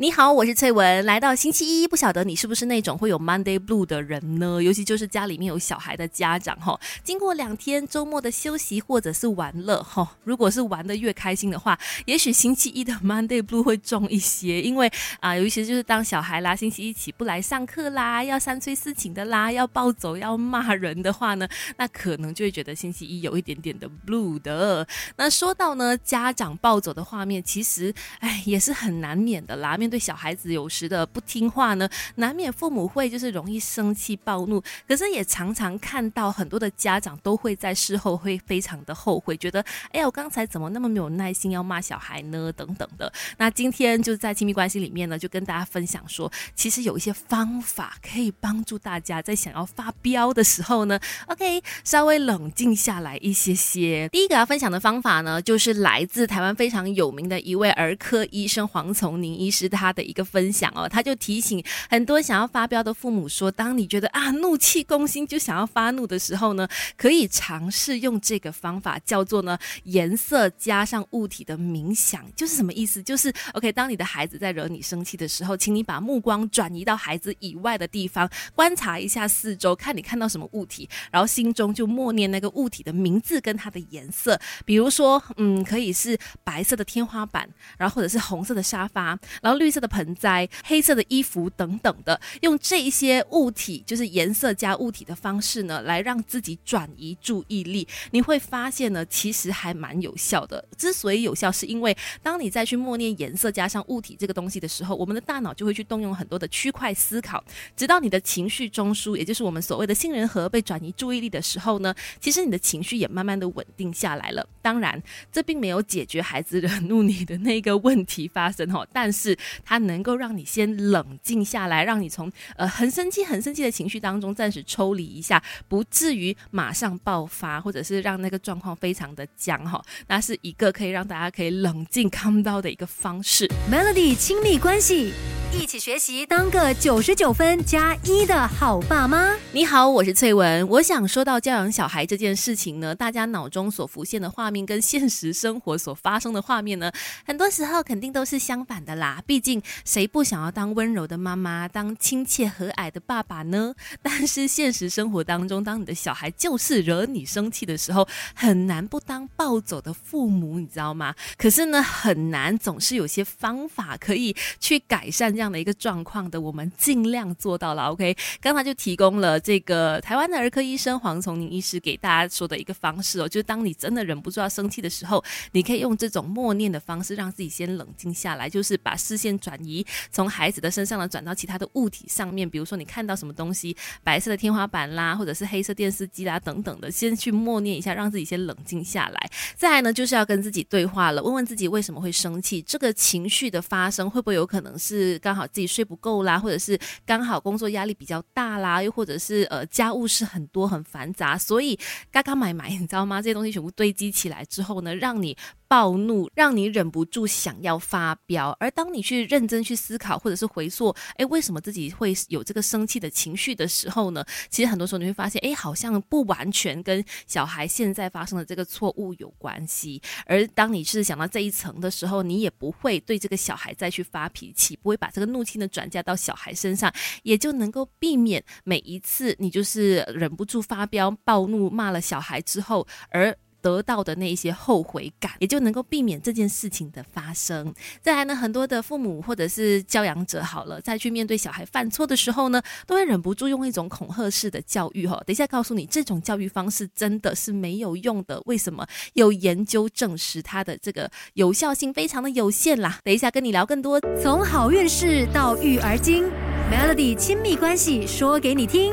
你好，我是翠文。来到星期一，不晓得你是不是那种会有 Monday Blue 的人呢？尤其就是家里面有小孩的家长哈，经过两天周末的休息或者是玩乐哈，如果是玩的越开心的话，也许星期一的 Monday Blue 会重一些。因为啊，尤其就是当小孩啦，星期一起不来上课啦，要三催四请的啦，要暴走要骂人的话呢，那可能就会觉得星期一有一点点的 Blue 的。那说到呢，家长暴走的画面，其实哎也是很难免的啦。面对小孩子有时的不听话呢，难免父母会就是容易生气暴怒。可是也常常看到很多的家长都会在事后会非常的后悔，觉得哎呀，我刚才怎么那么没有耐心要骂小孩呢？等等的。那今天就在亲密关系里面呢，就跟大家分享说，其实有一些方法可以帮助大家在想要发飙的时候呢，OK，稍微冷静下来一些些。第一个要分享的方法呢，就是来自台湾非常有名的一位儿科医生黄从宁医师的。他的一个分享哦，他就提醒很多想要发飙的父母说：，当你觉得啊怒气攻心就想要发怒的时候呢，可以尝试用这个方法，叫做呢颜色加上物体的冥想。就是什么意思？就是 OK，当你的孩子在惹你生气的时候，请你把目光转移到孩子以外的地方，观察一下四周，看你看到什么物体，然后心中就默念那个物体的名字跟它的颜色。比如说，嗯，可以是白色的天花板，然后或者是红色的沙发，然后绿。黑色的盆栽、黑色的衣服等等的，用这一些物体，就是颜色加物体的方式呢，来让自己转移注意力。你会发现呢，其实还蛮有效的。之所以有效，是因为当你再去默念颜色加上物体这个东西的时候，我们的大脑就会去动用很多的区块思考，直到你的情绪中枢，也就是我们所谓的杏仁核被转移注意力的时候呢，其实你的情绪也慢慢的稳定下来了。当然，这并没有解决孩子惹怒你的那个问题发生哈，但是。它能够让你先冷静下来，让你从呃很生气、很生气的情绪当中暂时抽离一下，不至于马上爆发，或者是让那个状况非常的僵哈。那是一个可以让大家可以冷静、看到的一个方式。Melody 亲密关系。一起学习，当个九十九分加一的好爸妈。你好，我是翠文。我想说到教养小孩这件事情呢，大家脑中所浮现的画面跟现实生活所发生的画面呢，很多时候肯定都是相反的啦。毕竟谁不想要当温柔的妈妈，当亲切和蔼的爸爸呢？但是现实生活当中，当你的小孩就是惹你生气的时候，很难不当暴走的父母，你知道吗？可是呢，很难总是有些方法可以去改善。这样的一个状况的，我们尽量做到了。OK，刚才就提供了这个台湾的儿科医生黄崇宁医师给大家说的一个方式哦，就是当你真的忍不住要生气的时候，你可以用这种默念的方式，让自己先冷静下来，就是把视线转移从孩子的身上呢，转到其他的物体上面，比如说你看到什么东西，白色的天花板啦，或者是黑色电视机啦等等的，先去默念一下，让自己先冷静下来。再来呢，就是要跟自己对话了，问问自己为什么会生气，这个情绪的发生会不会有可能是刚好自己睡不够啦，或者是刚好工作压力比较大啦，又或者是呃家务事很多很繁杂，所以刚刚买买，你知道吗？这些东西全部堆积起来之后呢，让你。暴怒让你忍不住想要发飙，而当你去认真去思考，或者是回溯，哎，为什么自己会有这个生气的情绪的时候呢？其实很多时候你会发现，哎，好像不完全跟小孩现在发生的这个错误有关系。而当你是想到这一层的时候，你也不会对这个小孩再去发脾气，不会把这个怒气呢转嫁到小孩身上，也就能够避免每一次你就是忍不住发飙、暴怒骂了小孩之后，而。得到的那一些后悔感，也就能够避免这件事情的发生。再来呢，很多的父母或者是教养者，好了，再去面对小孩犯错的时候呢，都会忍不住用一种恐吓式的教育。哈，等一下告诉你，这种教育方式真的是没有用的。为什么？有研究证实它的这个有效性非常的有限啦。等一下跟你聊更多，从好运事到育儿经，Melody 亲密关系说给你听。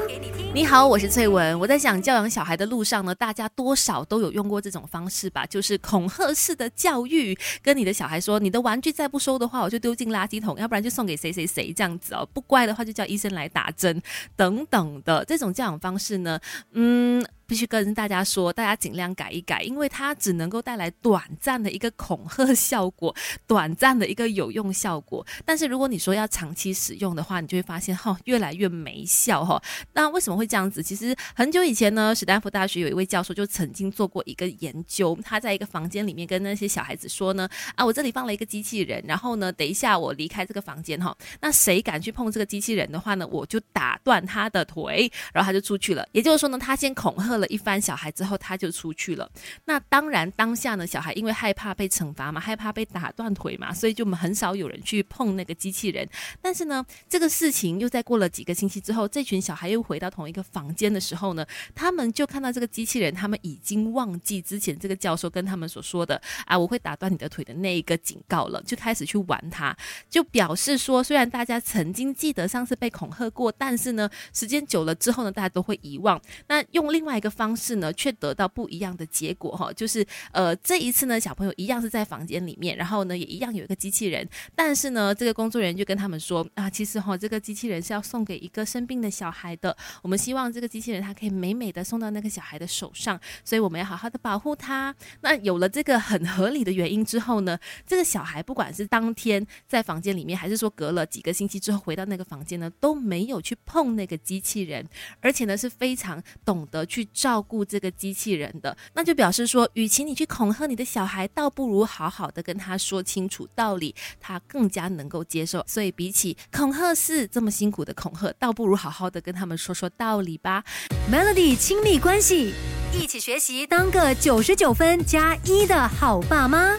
你好，我是翠文。我在想教养小孩的路上呢，大家多少都有用过这种方式吧，就是恐吓式的教育，跟你的小孩说，你的玩具再不收的话，我就丢进垃圾桶，要不然就送给谁谁谁这样子哦，不乖的话就叫医生来打针等等的这种教养方式呢，嗯。必须跟大家说，大家尽量改一改，因为它只能够带来短暂的一个恐吓效果，短暂的一个有用效果。但是如果你说要长期使用的话，你就会发现哈，越来越没效哈。那为什么会这样子？其实很久以前呢，史丹福大学有一位教授就曾经做过一个研究，他在一个房间里面跟那些小孩子说呢，啊，我这里放了一个机器人，然后呢，等一下我离开这个房间哈，那谁敢去碰这个机器人的话呢，我就打断他的腿，然后他就出去了。也就是说呢，他先恐吓。了一番小孩之后，他就出去了。那当然，当下呢，小孩因为害怕被惩罚嘛，害怕被打断腿嘛，所以就很少有人去碰那个机器人。但是呢，这个事情又在过了几个星期之后，这群小孩又回到同一个房间的时候呢，他们就看到这个机器人，他们已经忘记之前这个教授跟他们所说的啊，我会打断你的腿的那一个警告了，就开始去玩它，就表示说，虽然大家曾经记得上次被恐吓过，但是呢，时间久了之后呢，大家都会遗忘。那用另外一个。方式呢，却得到不一样的结果哈，就是呃这一次呢，小朋友一样是在房间里面，然后呢也一样有一个机器人，但是呢这个工作人员就跟他们说啊，其实哈这个机器人是要送给一个生病的小孩的，我们希望这个机器人它可以美美的送到那个小孩的手上，所以我们要好好的保护它。那有了这个很合理的原因之后呢，这个小孩不管是当天在房间里面，还是说隔了几个星期之后回到那个房间呢，都没有去碰那个机器人，而且呢是非常懂得去。照顾这个机器人的，那就表示说，与其你去恐吓你的小孩，倒不如好好的跟他说清楚道理，他更加能够接受。所以，比起恐吓式这么辛苦的恐吓，倒不如好好的跟他们说说道理吧。Melody 亲密关系，一起学习，当个九十九分加一的好爸妈。